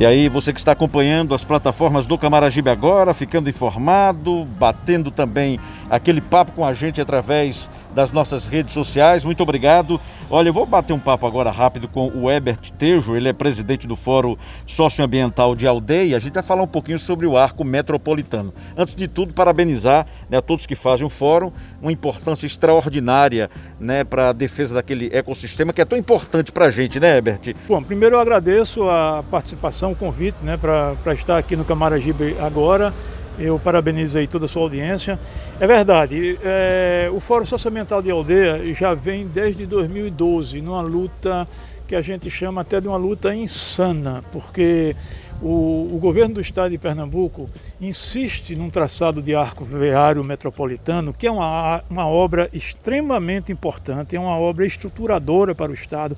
E aí, você que está acompanhando as plataformas do Camaragibe agora, ficando informado, batendo também aquele papo com a gente através das nossas redes sociais. Muito obrigado. Olha, eu vou bater um papo agora rápido com o Ebert Tejo, ele é presidente do Fórum Socioambiental de Aldeia. A gente vai falar um pouquinho sobre o arco metropolitano. Antes de tudo, parabenizar né, a todos que fazem o fórum, uma importância extraordinária né, para a defesa daquele ecossistema que é tão importante para a gente, né, Ebert? Bom, primeiro eu agradeço a participação, o convite né, para estar aqui no Camaragibe agora. Eu parabenizo aí toda a sua audiência. É verdade, é, o Fórum Socioambiental de Aldeia já vem desde 2012 numa luta que a gente chama até de uma luta insana, porque o, o, governo do estado de Pernambuco insiste num traçado de arco viário metropolitano, que é uma, uma obra extremamente importante, é uma obra estruturadora para o estado.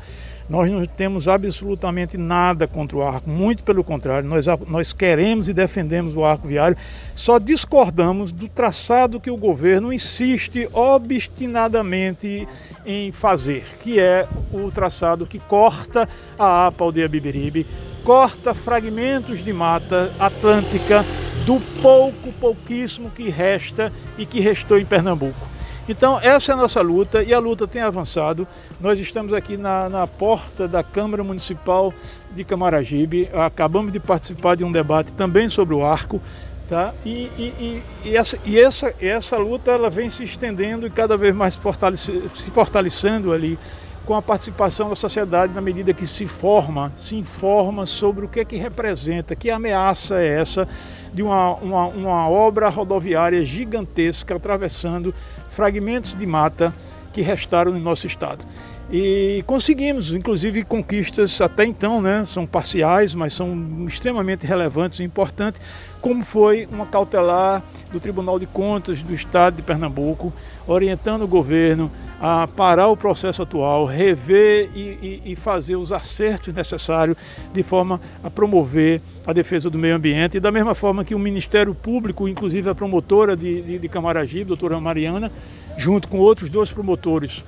Nós não temos absolutamente nada contra o arco, muito pelo contrário, nós, nós queremos e defendemos o arco viário, só discordamos do traçado que o governo insiste obstinadamente em fazer, que é o traçado que corta a APA Aldeia Bibiribe corta fragmentos de mata atlântica do pouco, pouquíssimo que resta e que restou em Pernambuco. Então, essa é a nossa luta e a luta tem avançado. Nós estamos aqui na, na porta da Câmara Municipal de Camaragibe, acabamos de participar de um debate também sobre o arco. Tá? E, e, e, essa, e essa, essa luta ela vem se estendendo e cada vez mais fortalece, se fortalecendo ali com a participação da sociedade na medida que se forma, se informa sobre o que é que representa, que ameaça é essa de uma, uma, uma obra rodoviária gigantesca atravessando fragmentos de mata que restaram no nosso estado. E conseguimos, inclusive, conquistas até então, né? São parciais, mas são extremamente relevantes e importantes, como foi uma cautelar do Tribunal de Contas do Estado de Pernambuco, orientando o governo a parar o processo atual, rever e, e, e fazer os acertos necessários de forma a promover a defesa do meio ambiente. E da mesma forma que o Ministério Público, inclusive a promotora de, de, de Camaragibe, doutora Mariana, junto com outros dois promotores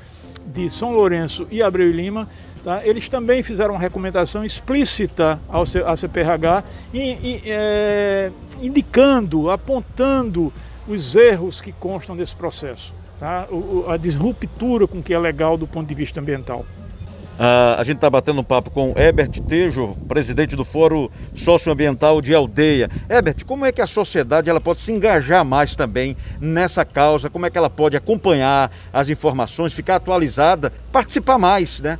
de São Lourenço e Abreu e Lima, Tá? Eles também fizeram uma recomendação explícita ao CPRH, é, indicando, apontando os erros que constam desse processo, tá? o, a disruptura com que é legal do ponto de vista ambiental. Uh, a gente está batendo um papo com Herbert Tejo, presidente do Fórum Socioambiental de Aldeia. Herbert, como é que a sociedade ela pode se engajar mais também nessa causa? Como é que ela pode acompanhar as informações, ficar atualizada, participar mais, né?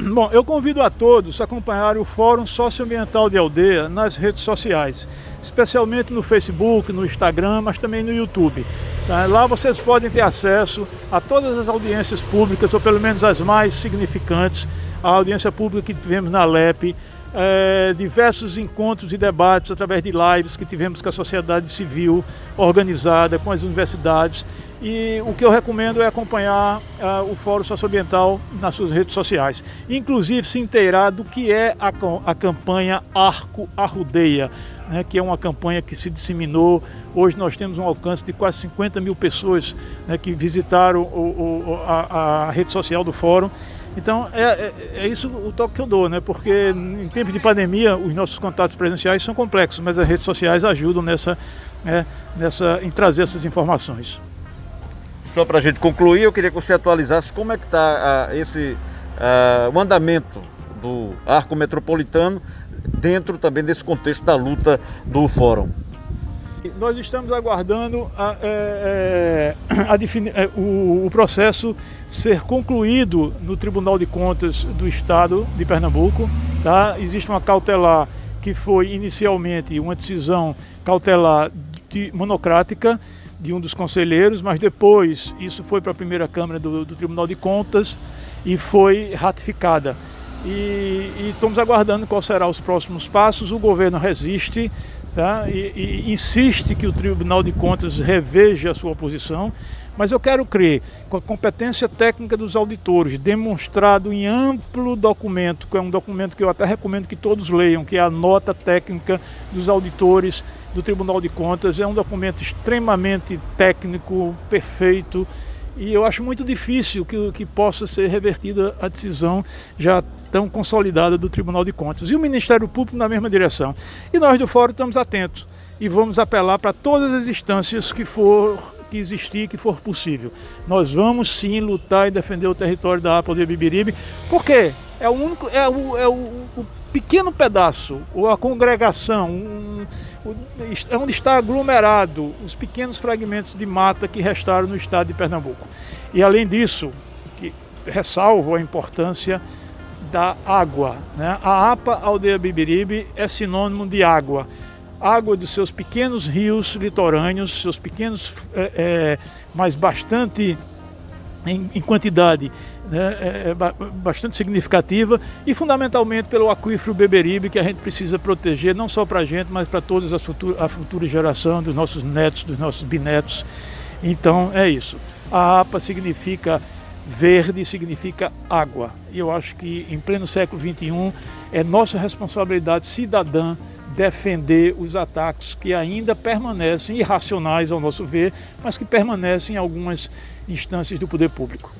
Bom, eu convido a todos a acompanharem o Fórum Socioambiental de Aldeia nas redes sociais, especialmente no Facebook, no Instagram, mas também no YouTube. Tá? Lá vocês podem ter acesso a todas as audiências públicas, ou pelo menos as mais significantes, a audiência pública que tivemos na LEP, é, diversos encontros e debates através de lives que tivemos com a sociedade civil organizada, com as universidades. E o que eu recomendo é acompanhar uh, o Fórum Socioambiental nas suas redes sociais. Inclusive se inteirar do que é a, a campanha Arco Arrudeia, né, que é uma campanha que se disseminou. Hoje nós temos um alcance de quase 50 mil pessoas né, que visitaram o, o, a, a rede social do Fórum então é, é, é, isso o toque que eu dou, né? Porque em tempos de pandemia os nossos contatos presenciais são complexos, mas as redes sociais ajudam nessa, né, nessa, em trazer essas informações. Só para a gente concluir, eu queria que você atualizasse como é que está uh, esse uh, o andamento do arco metropolitano dentro também desse contexto da luta do fórum. Nós estamos aguardando a, é, é a é, o, o, processo ser concluído no Tribunal de Contas do Estado de Pernambuco. Tá? Existe uma cautelar que foi inicialmente uma decisão cautelar de, monocrática de um dos conselheiros, mas depois isso foi para a primeira Câmara do, do Tribunal de Contas e foi ratificada. E, e, estamos aguardando quais serão os próximos passos. O governo resiste, tá? e, e, insiste que o Tribunal de Contas reveja a sua posição, mas eu quero crer, com a competência técnica dos auditores, demonstrado em amplo documento, que é um documento que eu até recomendo que todos leiam, que é a nota técnica dos auditores do Tribunal de Contas, é um documento extremamente técnico, perfeito, e eu acho muito difícil que, que possa ser revertida a decisão já tão consolidada do Tribunal de Contas. E o Ministério Público na mesma direção. E nós do Fórum estamos atentos e vamos apelar para todas as instâncias que for que existir, que for possível. Nós vamos sim lutar e defender o território da APA de Bibiribe, porque é o único, é o, é o, o pequeno pedaço, ou a congregação, um, é onde está aglomerado os pequenos fragmentos de mata que restaram no estado de Pernambuco. E além disso, que ressalvo a importância da água. Né? A APA Aldeia Bibiribe é sinônimo de água. Água dos seus pequenos rios litorâneos, seus pequenos, é, é, mas bastante em, em quantidade né, é, é bastante significativa e fundamentalmente pelo aquífero Beberibe que a gente precisa proteger não só para a gente, mas para toda a futura geração dos nossos netos, dos nossos bisnetos. Então é isso. A APA significa verde, significa água. E eu acho que em pleno século XXI é nossa responsabilidade cidadã defender os ataques que ainda permanecem irracionais ao nosso ver, mas que permanecem em algumas instâncias do poder público.